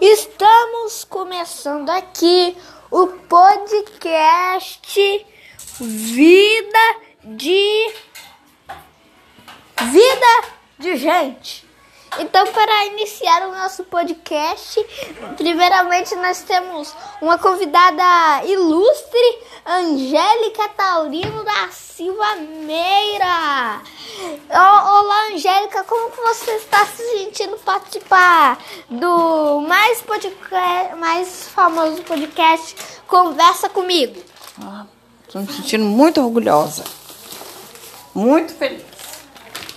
Estamos começando aqui o podcast Vida de Vida de Gente. Então, para iniciar o nosso podcast, primeiramente nós temos uma convidada ilustre, Angélica Taurino da Silva Meira. Olá, Angélica, como você está se sentindo participar do mais, podcast, mais famoso podcast Conversa Comigo? Estou ah, me sentindo muito orgulhosa. Muito feliz.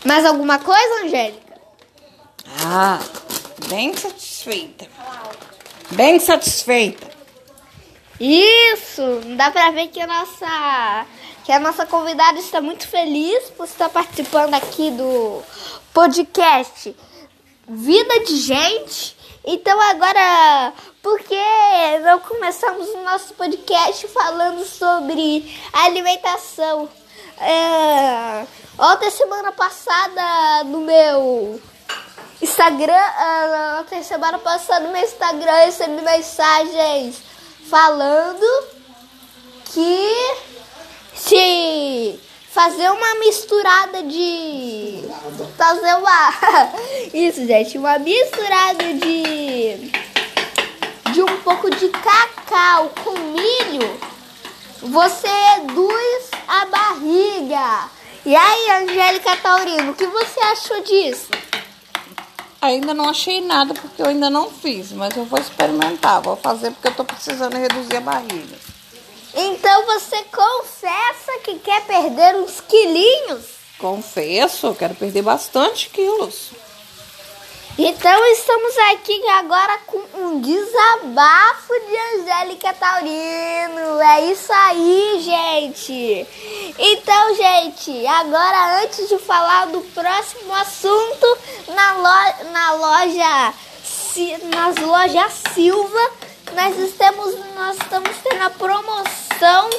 Mais alguma coisa, Angélica? Ah, bem satisfeita. Bem satisfeita. Isso, dá pra ver que a nossa que a nossa convidada está muito feliz por estar participando aqui do podcast Vida de Gente. Então agora, porque não começamos o nosso podcast falando sobre alimentação? É, semana passada no meu Instagram, uh, semana passada no meu Instagram eu recebi mensagens falando que se fazer uma misturada de fazer uma isso gente uma misturada de de um pouco de cacau com milho você reduz a barriga. E aí Angélica Taurino o que você achou disso Ainda não achei nada porque eu ainda não fiz, mas eu vou experimentar, vou fazer porque eu tô precisando reduzir a barriga. Então você confessa que quer perder uns quilinhos? Confesso, eu quero perder bastante quilos. Então estamos aqui agora com um desabafo de Angélica Taurino. É isso aí, gente. Então, gente, agora antes de falar do próximo assunto, na, lo na loja nas lojas Silva, nós estamos nós estamos tendo a promoção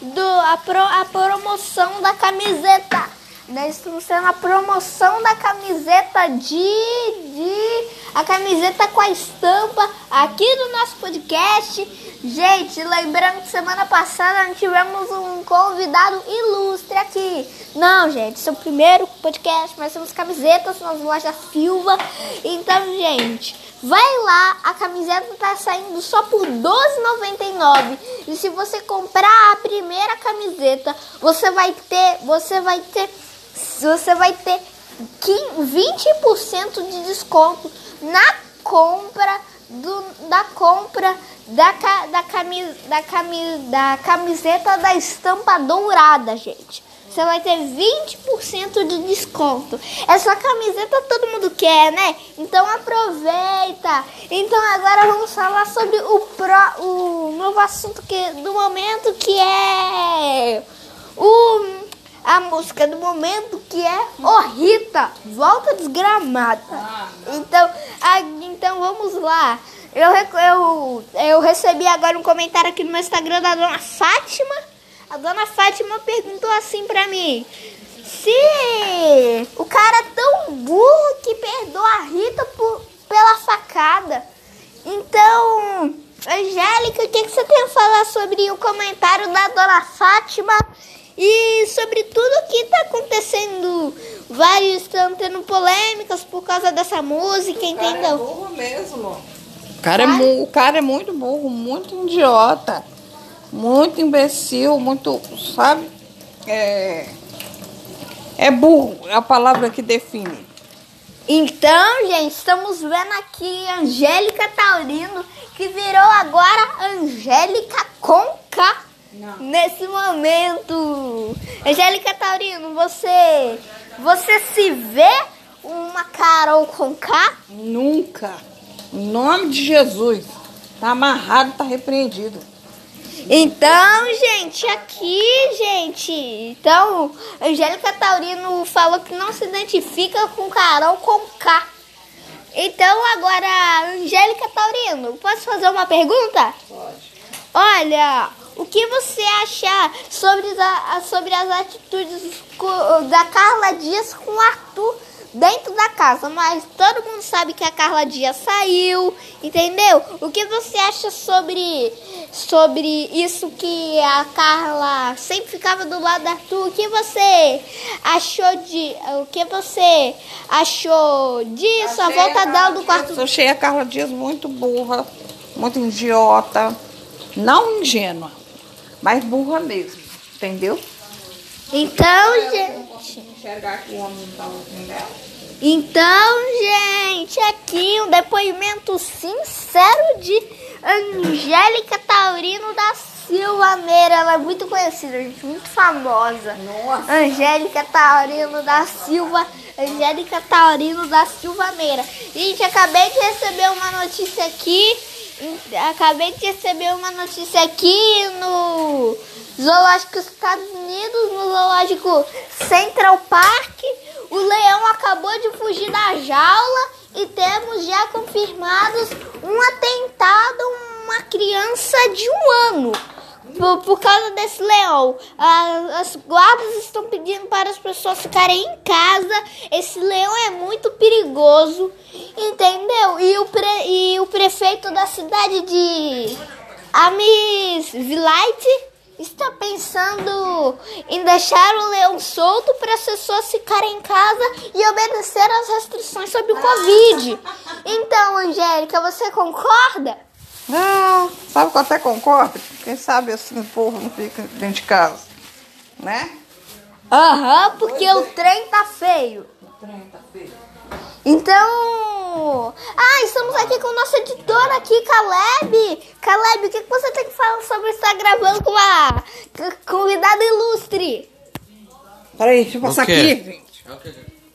do a, pro, a promoção da camiseta nós estamos tendo a promoção da camiseta de, de. A camiseta com a estampa aqui do nosso podcast. Gente, lembrando que semana passada nós tivemos um convidado ilustre aqui. Não, gente, esse é o primeiro podcast, mas temos camisetas nas lojas Silva. Então, gente, vai lá, a camiseta tá saindo só por R$12,99. E se você comprar a primeira camiseta, você vai ter, você vai ter você vai ter 20% de desconto na compra do, da compra da, da, camis, da, camis, da camiseta da estampa dourada, gente. Você vai ter 20% de desconto. Essa camiseta todo mundo quer, né? Então aproveita. Então agora vamos falar sobre o, pro, o novo assunto que, do momento que é o a música do momento que é O Rita, Volta Desgramada. Então, a, então vamos lá. Eu, eu, eu recebi agora um comentário aqui no meu Instagram da dona Fátima. A dona Fátima perguntou assim pra mim: se o cara é tão burro que perdoa a Rita por, pela facada. Então, Angélica, o que, que você tem a falar sobre o comentário da dona Fátima? E sobre tudo que está acontecendo, vários estão tendo polêmicas por causa dessa música, entendeu? O cara é burro mesmo. O cara, é, o cara é muito burro, muito idiota, muito imbecil, muito, sabe? É, é burro, é a palavra que define. Então, gente, estamos vendo aqui Angélica Taurino, que virou agora Angélica com K. Não. Nesse momento, Angélica Taurino, você você se vê uma Carol com K? Nunca. Em nome de Jesus. Tá amarrado, tá repreendido. Então, gente, aqui, gente. Então, Angélica Taurino falou que não se identifica com Carol com K. Então, agora, Angélica Taurino, posso fazer uma pergunta? Pode. Olha, o que você acha sobre, a, sobre as atitudes da Carla Dias com o Arthur dentro da casa, mas todo mundo sabe que a Carla Dias saiu, entendeu? O que você acha sobre sobre isso que a Carla sempre ficava do lado da Arthur? O que você achou de o que você achou disso? A volta dela do quarto. Eu achei a Carla Dias muito burra, muito idiota, não ingênua, mas burra mesmo, entendeu? Então, gente. Enxergar que o homem não tá entendendo. Então, gente, aqui um depoimento sincero de Angélica Taurino da Silva Meira. Ela é muito conhecida, gente, muito famosa. Nossa. Angélica Taurino da Silva. Angélica Taurino da Silva Meira. Gente, acabei de receber uma notícia aqui. Acabei de receber uma notícia aqui no Zoológico Estados Unidos, no Zoológico Central Park. O leão acabou de fugir da jaula e temos já confirmados um atentado a uma criança de um ano. Por, por causa desse leão, as guardas estão pedindo para as pessoas ficarem em casa. Esse leão é muito perigoso, entendeu? E o, pre, e o prefeito da cidade de Amis Village está pensando em deixar o leão solto para as pessoas ficarem em casa e obedecer às restrições sobre o Covid. Então, Angélica, você concorda? Ah, sabe que eu até concordo? Quem sabe assim o povo não fica dentro de casa, né? Aham, porque o trem tá feio. O trem tá feio. Então, ah, estamos aqui com o nosso editor aqui, Caleb. Caleb, o que, que você tem que falar sobre estar gravando com uma convidada ilustre? Peraí, deixa eu passar aqui, gente.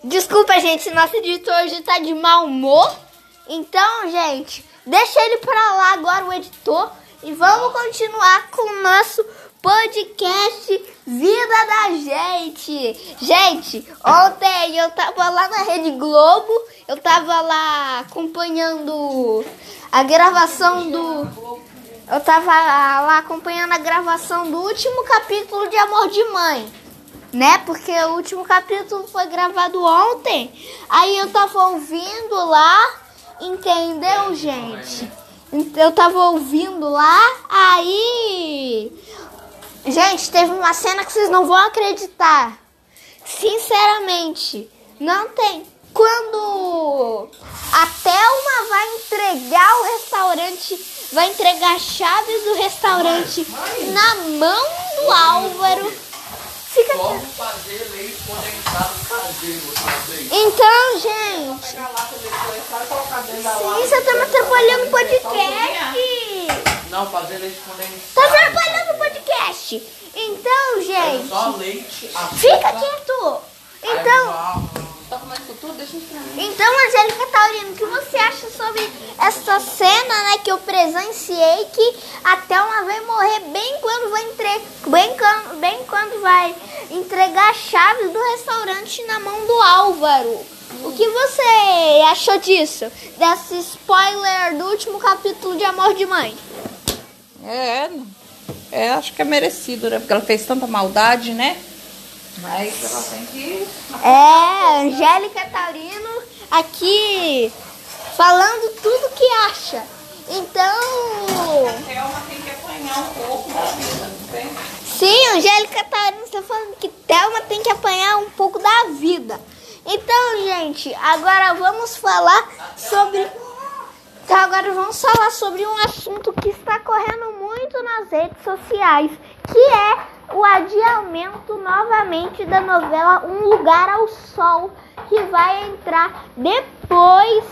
Desculpa, gente, nosso editor hoje tá de mau humor. Então, gente, deixa ele pra lá agora, o editor. E vamos continuar com o nosso podcast Vida da Gente. Gente, ontem eu tava lá na Rede Globo, eu tava lá acompanhando a gravação do. Eu tava lá acompanhando a gravação do último capítulo de Amor de Mãe. Né? Porque o último capítulo foi gravado ontem. Aí eu tava ouvindo lá, entendeu, gente? Eu tava ouvindo lá, aí Gente, teve uma cena que vocês não vão acreditar. Sinceramente, não tem. Quando a Thelma vai entregar o restaurante, vai entregar a chave do restaurante na mão do Álvaro. Fica Como fazer leite condensado caseiro? Então, gente, sim, você tá me atrapalhando o podcast. Não, fazer leite condensado. Tá atrapalhando o podcast. Então, gente, só leite, fica quieto. Então, Então. Comendo tudo? Deixa isso pra mim. Angélica Taurino, o que você acha sobre essa cena, né, que eu presenciei que a Thelma vai morrer bem quando vai entre... bem, quando... bem quando vai entregar a chave do restaurante na mão do Álvaro. O que você achou disso? Desse spoiler do último capítulo de Amor de Mãe? É, é, acho que é merecido, né? Porque ela fez tanta maldade, né? Mas ela tem que. É, Angélica Taurino aqui falando tudo que acha. Então, A Thelma tem que apanhar um pouco da vida, não tem? Sim, Angélica Taurino está falando que Thelma tem que apanhar um pouco da vida. Então, gente, agora vamos falar sobre. Então, agora vamos falar sobre um assunto que está correndo muito nas redes sociais, que é o adiamento novamente da novela Um Lugar ao Sol, que vai entrar depois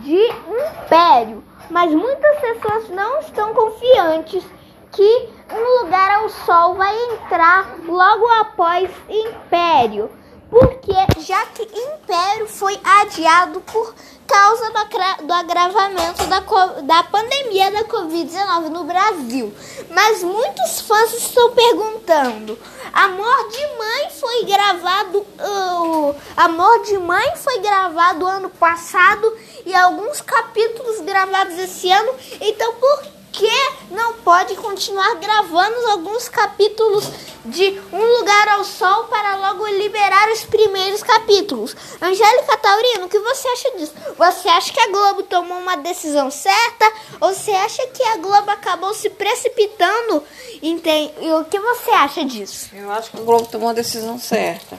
de Império. Mas muitas pessoas não estão confiantes que Um Lugar ao Sol vai entrar logo após Império. Porque já que Império foi adiado por causa do, do agravamento da, da pandemia da Covid-19 no Brasil. Mas muitos fãs estão perguntando: Amor de Mãe foi gravado. uh, Amor de Mãe foi gravado ano passado e alguns capítulos gravados esse ano. Então por que que não pode continuar gravando alguns capítulos de Um Lugar ao Sol para logo liberar os primeiros capítulos? Angélica Taurino, o que você acha disso? Você acha que a Globo tomou uma decisão certa? Ou você acha que a Globo acabou se precipitando? Entende? O que você acha disso? Eu acho que o Globo tomou a decisão certa.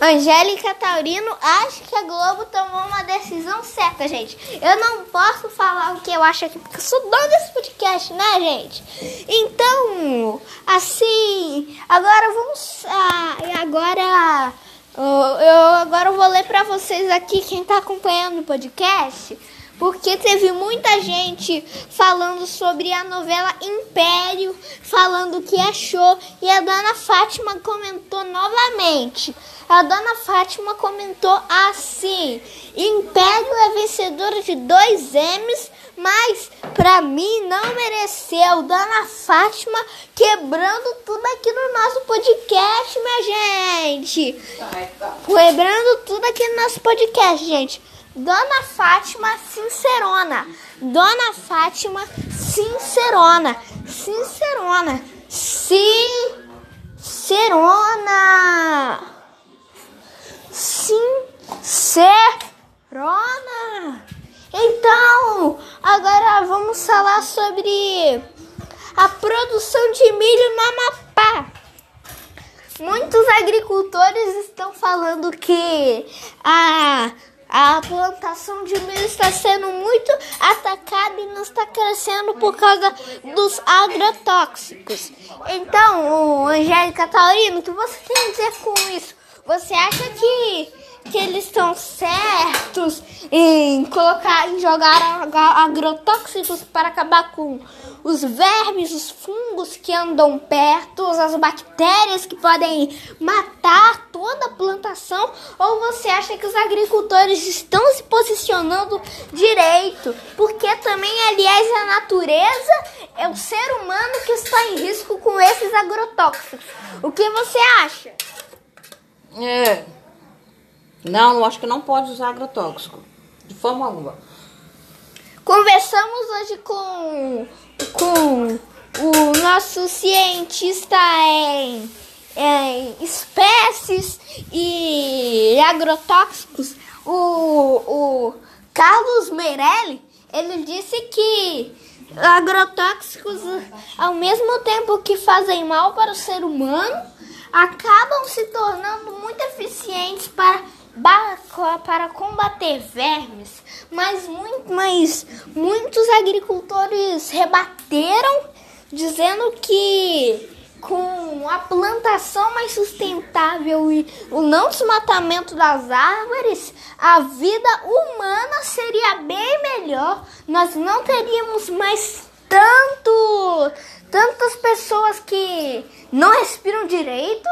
Angélica Taurino acha que a Globo tomou uma decisão certa, gente. Eu não posso falar o que eu acho aqui, porque eu sou dona desse podcast, né, gente? Então, assim, agora vamos. Ah, e agora. eu- agora vou ler pra vocês aqui, quem tá acompanhando o podcast. Porque teve muita gente falando sobre a novela Império, falando o que achou. E a dona Fátima comentou novamente. A dona Fátima comentou assim: Império é vencedora de dois M's, mas pra mim não mereceu. Dona Fátima quebrando tudo aqui no nosso podcast, minha gente. Quebrando tudo aqui no nosso podcast, gente. Dona Fátima Sincerona. Dona Fátima Sincerona. Sincerona. Sincerona. Sincerona. Então, agora vamos falar sobre a produção de milho no Amapá. Muitos agricultores estão falando que a, a plantação de milho está sendo muito atacada e não está crescendo por causa dos agrotóxicos. Então, Angélica Taurino, o que você tem a dizer com isso? Você acha que, que eles estão certos em colocar, em jogar ag- agrotóxicos para acabar com os vermes, os fungos que andam perto, as bactérias que podem matar toda a plantação? Ou você acha que os agricultores estão se posicionando direito? Porque também, aliás, a natureza é o ser humano que está em risco com esses agrotóxicos. O que você acha? É. Não, eu acho que não pode usar agrotóxico. De forma alguma. Conversamos hoje com, com o nosso cientista em, em espécies e agrotóxicos, o, o Carlos Meirelli. Ele disse que agrotóxicos, ao mesmo tempo que fazem mal para o ser humano, acabam se tornando muito eficientes para para combater vermes, mas, muito, mas muitos agricultores rebateram dizendo que com a plantação mais sustentável e o não desmatamento das árvores, a vida humana seria bem melhor. Nós não teríamos mais tanto tantas pessoas que não respiram direito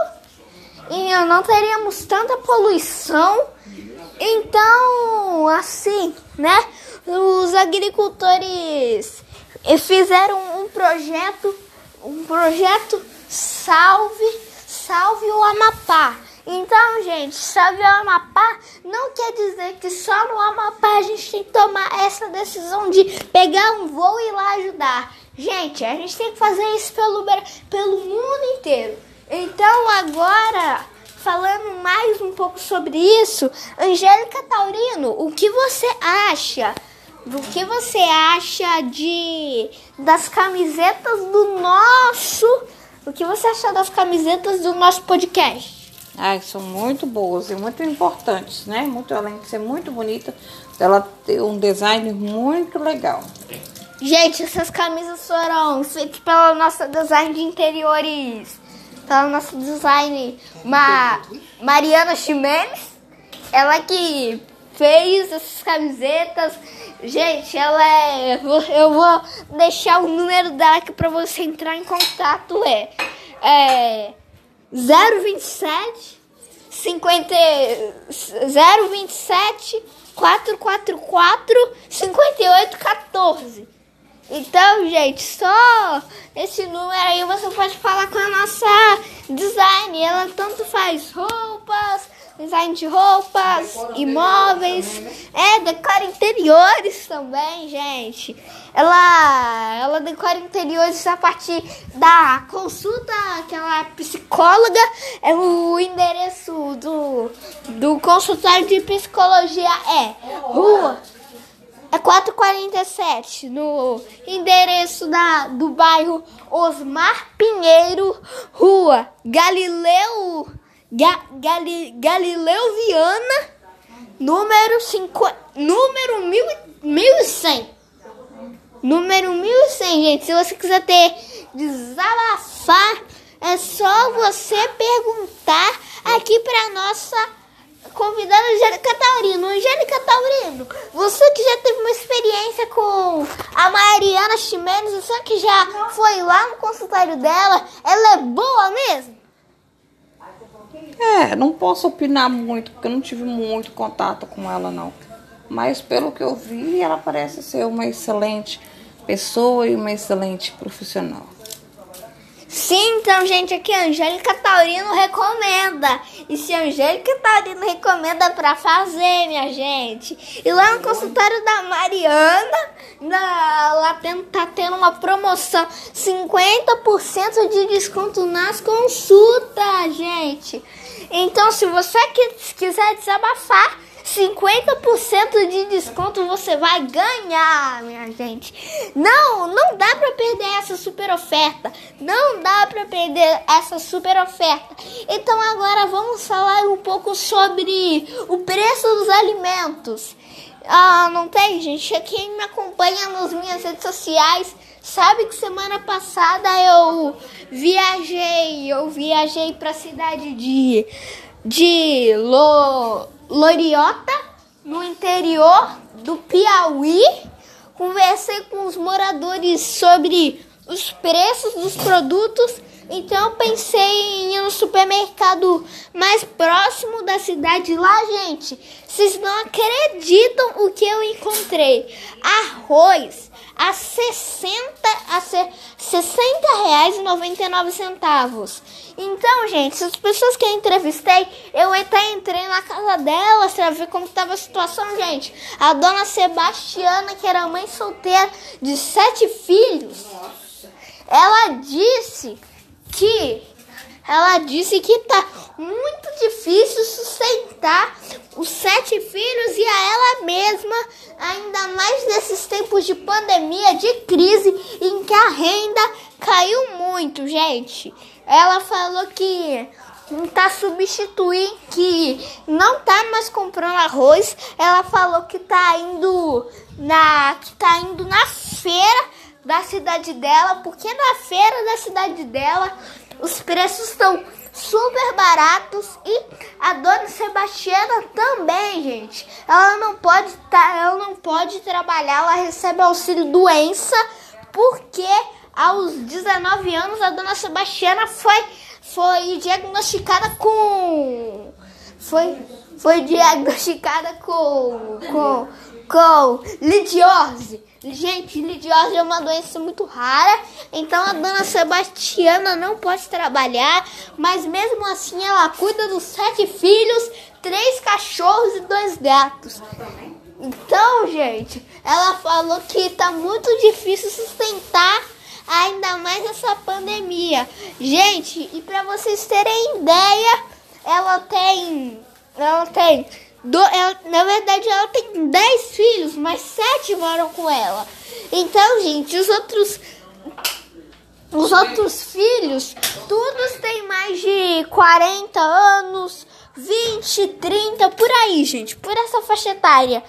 e não teríamos tanta poluição. Então, assim, né? Os agricultores eh, fizeram um projeto, um projeto Salve, Salve o Amapá. Então, gente, salve o Amapá não quer dizer que só no Amapá a gente tem que tomar essa decisão de pegar um voo e ir lá ajudar. Gente, a gente tem que fazer isso pelo, pelo mundo inteiro. Então, agora, falando mais um pouco sobre isso, Angélica Taurino, o que você acha? Do que você acha de das camisetas do nosso? O que você acha das camisetas do nosso podcast? Ai, são muito boas e muito importantes, né? Muito, além de ser muito bonita, ela tem um design muito legal. Gente, essas camisas foram feitas pela nossa design de interiores, pela nossa design Ma Mariana Ximenes. Ela que fez essas camisetas. Gente, ela é. Eu vou deixar o número dela aqui pra você entrar em contato. É. É. 027 50 027 444 5814. Então, gente, só esse número aí você pode falar com a nossa design. Ela tanto faz roupas, design de roupas, imóveis, é, decora interiores também, gente. Ela, ela decora interiores a partir da consulta, aquela psicóloga, é o endereço do, do consultório de psicologia é rua é 447 no endereço da, do bairro Osmar Pinheiro, rua Galileu Ga, Gali, Galileu Viana, número 5, número 1100. Número 1100, gente. Se você quiser ter desabafar, é só você perguntar aqui para nossa convidada Angélica Taurino. Angélica Taurino, você que já teve uma experiência com a Mariana Ximenes, você que já foi lá no consultório dela, ela é boa mesmo? É, não posso opinar muito, porque eu não tive muito contato com ela, não. Mas pelo que eu vi, ela parece ser uma excelente pessoa e uma excelente profissional. Sim, então, gente, aqui a Angélica Taurino recomenda. E se a Angélica Taurino recomenda para fazer, minha gente. E lá no consultório da Mariana, na, lá tá tendo uma promoção: 50% de desconto nas consultas, gente. Então, se você quiser desabafar, 50% de desconto você vai ganhar, minha gente. Não, não dá para perder essa super oferta. Não dá para perder essa super oferta. Então agora vamos falar um pouco sobre o preço dos alimentos. Ah, não tem, gente? Quem me acompanha nas minhas redes sociais sabe que semana passada eu viajei, eu viajei para a cidade de de Lo Loriota, no interior do Piauí. Conversei com os moradores sobre os preços dos produtos. Então pensei em ir no supermercado mais próximo da cidade lá, gente. Vocês não acreditam o que eu encontrei. Arroz a 60 a 60 reais e 99 centavos. Então, gente, as pessoas que eu entrevistei, eu até entrei na casa delas para ver como estava a situação, gente. A dona Sebastiana, que era mãe solteira de sete filhos, ela disse que ela disse que tá muito difícil sustentar os sete filhos e a ela mesma, ainda mais nesses tempos de pandemia, de crise, em que a renda caiu muito, gente. Ela falou que tá substituindo, que não tá mais comprando arroz. Ela falou que tá indo na, que tá indo na feira da cidade dela, porque na feira da cidade dela os preços estão super baratos e a dona Sebastiana também, gente. Ela não pode tá, ela não pode trabalhar, ela recebe auxílio doença porque aos 19 anos a dona Sebastiana foi foi diagnosticada com foi foi diagnosticada com com com lidiose. Gente, lidiose é uma doença muito rara, então a dona Sebastiana não pode trabalhar, mas mesmo assim ela cuida dos sete filhos, três cachorros e dois gatos. Então, gente, ela falou que tá muito difícil sustentar ainda mais essa pandemia. Gente, e para vocês terem ideia, ela tem ela tem do, ela, na verdade, ela tem 10 filhos, mas 7 moram com ela. Então, gente, os outros. Os outros filhos, todos têm mais de 40 anos, 20, 30, por aí, gente, por essa faixa etária.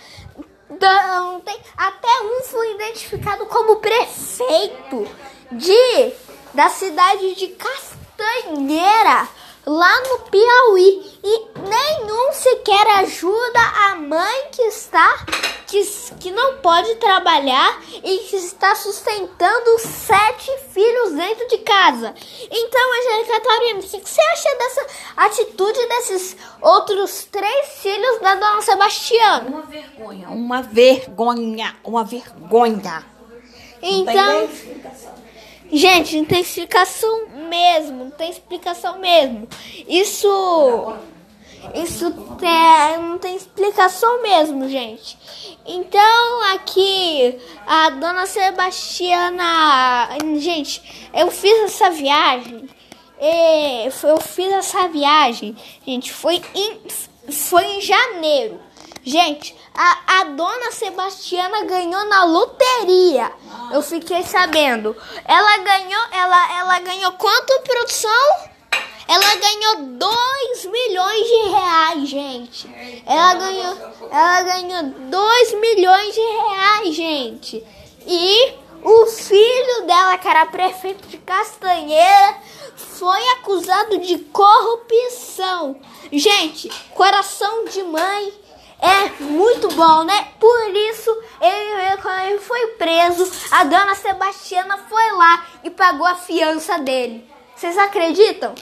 Então, tem, até um foi identificado como prefeito de da cidade de Castanheira lá no Piauí e nenhum sequer ajuda a mãe que está que, que não pode trabalhar e que está sustentando sete filhos dentro de casa. Então, Angélica Taurino, o que você acha dessa atitude desses outros três filhos da dona Sebastiana? Uma vergonha, uma vergonha, uma vergonha. Então, Gente, não tem explicação mesmo, não tem explicação mesmo. Isso Isso tem, não tem explicação mesmo, gente. Então, aqui, a dona Sebastiana. Gente, eu fiz essa viagem. e Eu fiz essa viagem, gente, foi em, foi em janeiro. Gente, a, a dona Sebastiana ganhou na loteria. Eu fiquei sabendo. Ela ganhou, ela, ela ganhou quanto produção? Ela ganhou 2 milhões de reais, gente. Ela ganhou, ela ganhou 2 milhões de reais, gente. E o filho dela, que era prefeito de Castanheira, foi acusado de corrupção. Gente, coração de mãe é muito bom, né? Por isso, ele, ele foi preso, a dona Sebastiana foi lá e pagou a fiança dele. Vocês acreditam?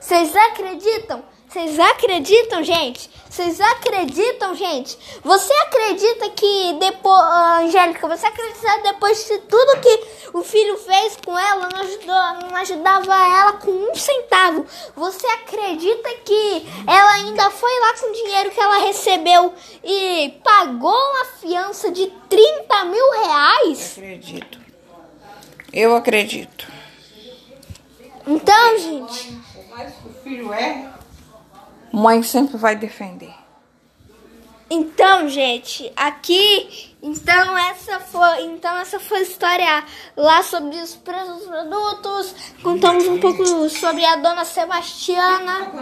Vocês acreditam? Vocês acreditam, gente? Vocês acreditam, gente? Você acredita que depois, Angélica, você acredita depois de tudo que o filho fez com ela, não, ajudou, não ajudava ela com um centavo? Você acredita que ela ainda foi lá com o dinheiro que ela recebeu e pagou uma fiança de 30 mil reais? Acredito. Eu acredito. Então, gente. Por mais que o filho é, mãe sempre vai defender. Então, gente, aqui, então essa foi, então essa foi a história lá sobre os preços dos produtos. Contamos um pouco sobre a dona Sebastiana,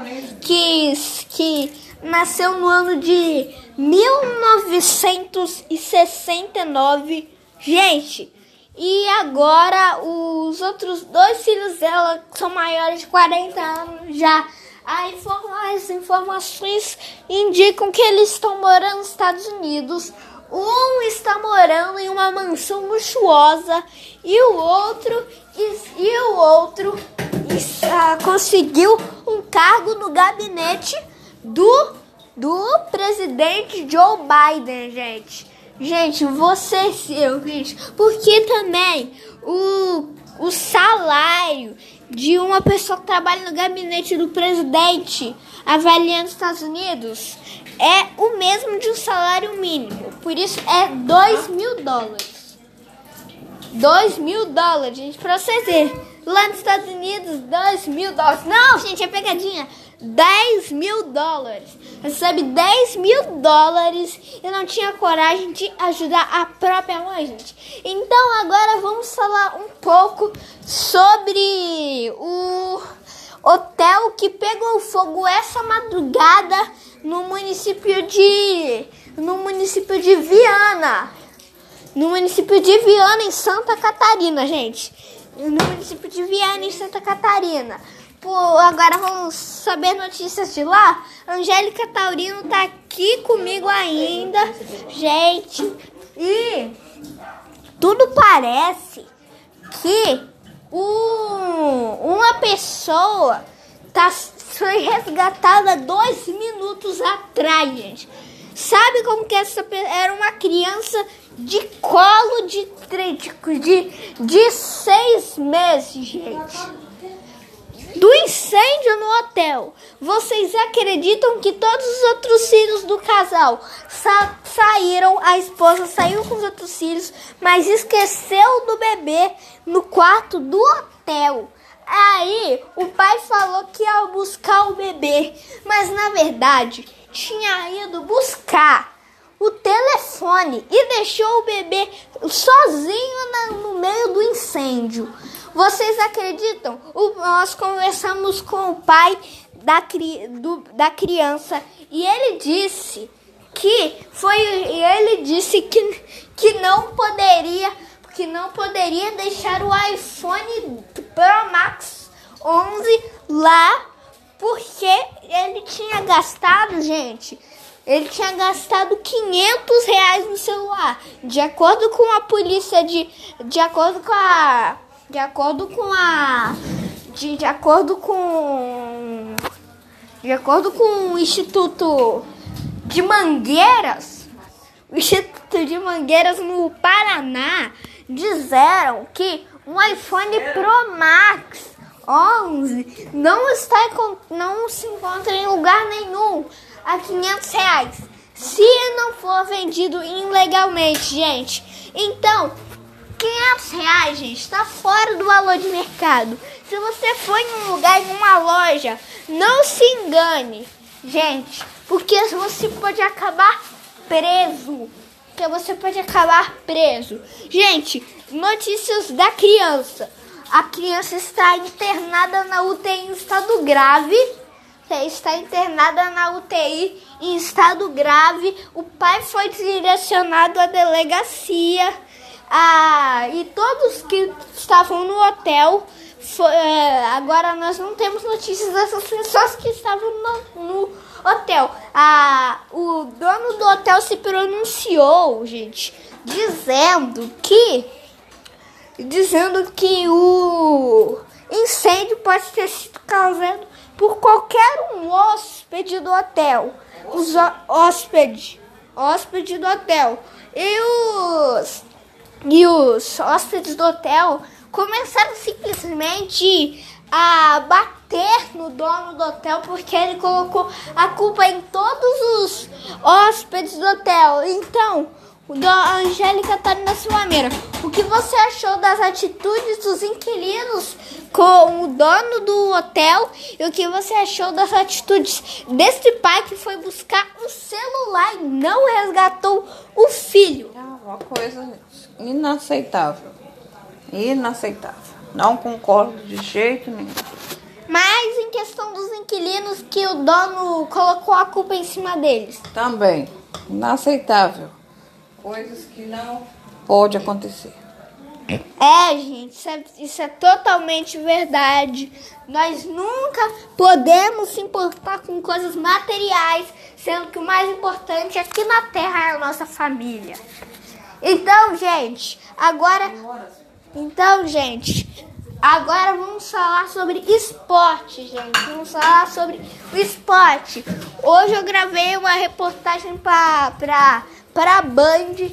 que que nasceu no ano de 1969. Gente, e agora os outros dois filhos dela são maiores de 40 anos já as informações indicam que eles estão morando nos Estados Unidos. Um está morando em uma mansão luxuosa e o outro e o outro uh, conseguiu um cargo no gabinete do do presidente Joe Biden, gente. Gente, você seu, gente, porque também o, o salário de uma pessoa que trabalha no gabinete do presidente avaliando os Estados Unidos é o mesmo de um salário mínimo. Por isso é 2 mil dólares. 2 mil dólares, gente, pra vocês verem. Lá nos Estados Unidos, 2 mil dólares. Não, gente, é pegadinha. 10 mil dólares. Recebe 10 mil dólares e não tinha coragem de ajudar a própria mãe, gente. Então agora vamos falar um pouco sobre o hotel que pegou fogo essa madrugada no município de no município de Viana. No município de Viana em Santa Catarina, gente. No município de Viana em Santa Catarina. Pô, agora vamos saber notícias de lá. Angélica Taurino tá aqui comigo ainda, gente. E tudo parece que um, uma pessoa tá, foi resgatada dois minutos atrás, gente. Sabe como que essa era uma criança de colo de, de, de seis meses, gente? Do incêndio no hotel. Vocês acreditam que todos os outros filhos do casal sa saíram, a esposa saiu com os outros filhos, mas esqueceu do bebê no quarto do hotel. Aí o pai falou que ia buscar o bebê, mas na verdade tinha ido buscar o telefone e deixou o bebê sozinho no meio do incêndio. Vocês acreditam? O, nós conversamos com o pai da, cri, do, da criança e ele disse que foi ele disse que, que não poderia que não poderia deixar o iPhone Pro Max 11 lá porque ele tinha gastado, gente, ele tinha gastado 500 reais no celular. De acordo com a polícia de de acordo com a de acordo com a de, de acordo com de acordo com o Instituto de Mangueiras, o Instituto de Mangueiras no Paraná disseram que um iPhone Pro Max 11 não está não se encontra em lugar nenhum a 500 reais se não for vendido ilegalmente, gente. Então, 500 reais, gente, está fora do valor de mercado. Se você for em um lugar, em uma loja, não se engane, gente, porque você pode acabar preso. Porque você pode acabar preso. Gente, notícias da criança. A criança está internada na UTI em estado grave. Está internada na UTI em estado grave. O pai foi direcionado à delegacia. Ah, e todos que estavam no hotel. fo- é, agora nós não temos notícias dessas pessoas que estavam no, no hotel. Ah, o dono do hotel se pronunciou, gente, dizendo que dizendo que o incêndio pode ter sido causado por qualquer um hóspede do hotel. Os hó- hóspede, hóspede do hotel. E os e os hóspedes do hotel começaram simplesmente a bater no dono do hotel porque ele colocou a culpa em todos os hóspedes do hotel. Então, da Angélica Tarina Silvameira, o que você achou das atitudes dos inquilinos com o dono do hotel e o que você achou das atitudes desse pai que foi buscar o celular e não resgatou o filho? É uma coisa inaceitável. Inaceitável. Não concordo de jeito nenhum. Mas em questão dos inquilinos que o dono colocou a culpa em cima deles. Também. Inaceitável. Coisas que não pode acontecer. É, gente, isso é, isso é totalmente verdade. Nós nunca podemos se importar com coisas materiais, sendo que o mais importante aqui na Terra é a nossa família. Então, gente, agora. Então, gente, agora vamos falar sobre esporte, gente. Vamos falar sobre o esporte. Hoje eu gravei uma reportagem para pra, pra Band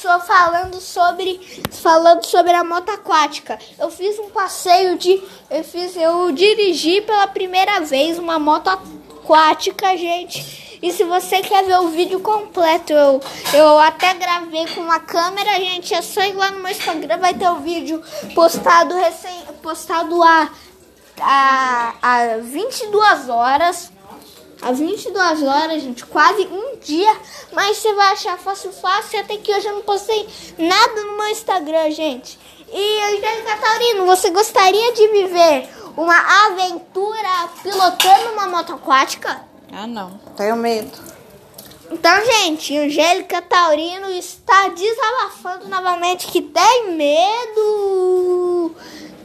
só falando sobre falando sobre a moto aquática. Eu fiz um passeio de eu fiz eu dirigi pela primeira vez uma moto aquática, gente. E se você quer ver o vídeo completo, eu, eu até gravei com uma câmera, gente. É só ir lá no meu Instagram, vai ter o vídeo postado recém postado há há, há 22 horas. Às 22 horas, gente, quase um dia. Mas você vai achar fácil, fácil. Até que hoje eu não postei nada no meu Instagram, gente. E, Angélica Taurino, você gostaria de viver uma aventura pilotando uma moto aquática? Ah, não. Tenho medo. Então, gente, Angélica Taurino está desabafando novamente que tem medo.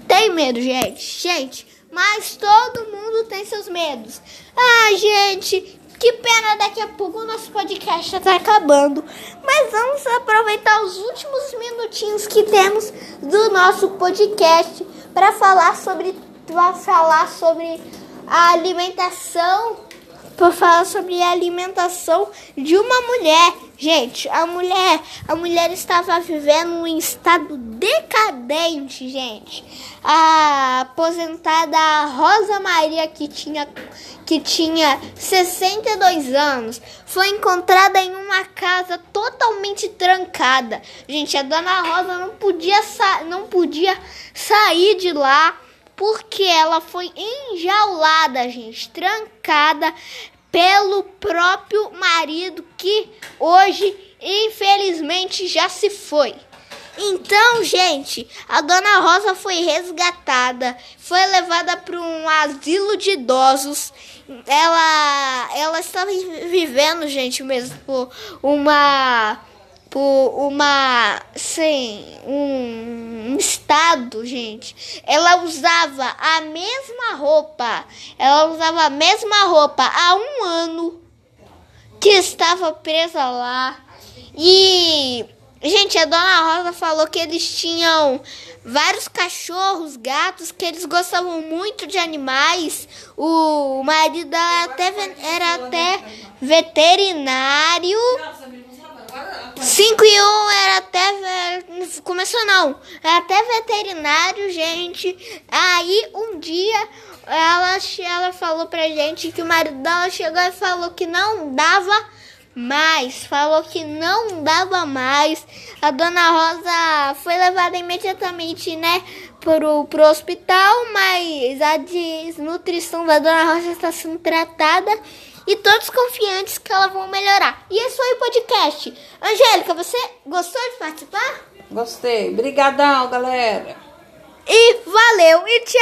Tem medo, gente. Gente, mas todo mundo tem seus medos. Ah, gente, que pena, daqui a pouco o nosso podcast já tá acabando. Mas vamos aproveitar os últimos minutinhos que temos do nosso podcast para falar sobre para falar sobre a alimentação para falar sobre a alimentação de uma mulher. Gente, a mulher, a mulher estava vivendo um estado decadente, gente. A aposentada Rosa Maria que tinha que tinha 62 anos, foi encontrada em uma casa totalmente trancada. Gente, a dona Rosa não podia sa não podia sair de lá porque ela foi enjaulada, gente, trancada pelo próprio marido que hoje, infelizmente, já se foi. Então, gente, a dona Rosa foi resgatada, foi levada para um asilo de idosos. Ela, ela estava vivendo, gente, mesmo uma por uma sim, um, um estado, gente. Ela usava a mesma roupa. Ela usava a mesma roupa há um ano que estava presa lá. E gente, a dona Rosa falou que eles tinham vários cachorros, gatos, que eles gostavam muito de animais. O marido dela até, era até veterinário. 5 e 1 um era até começou não. É até veterinário, gente. Aí um dia ela, ela falou pra gente que o marido dela chegou e falou que não dava mais. Falou que não dava mais. A dona Rosa foi levada imediatamente, né, pro, pro hospital, mas a desnutrição da dona Rosa está sendo tratada e todos confiantes que ela vão melhorar. E esse foi o podcast. Angélica, você gostou de participar? Gostei. Brigadão, galera. E valeu e tchau.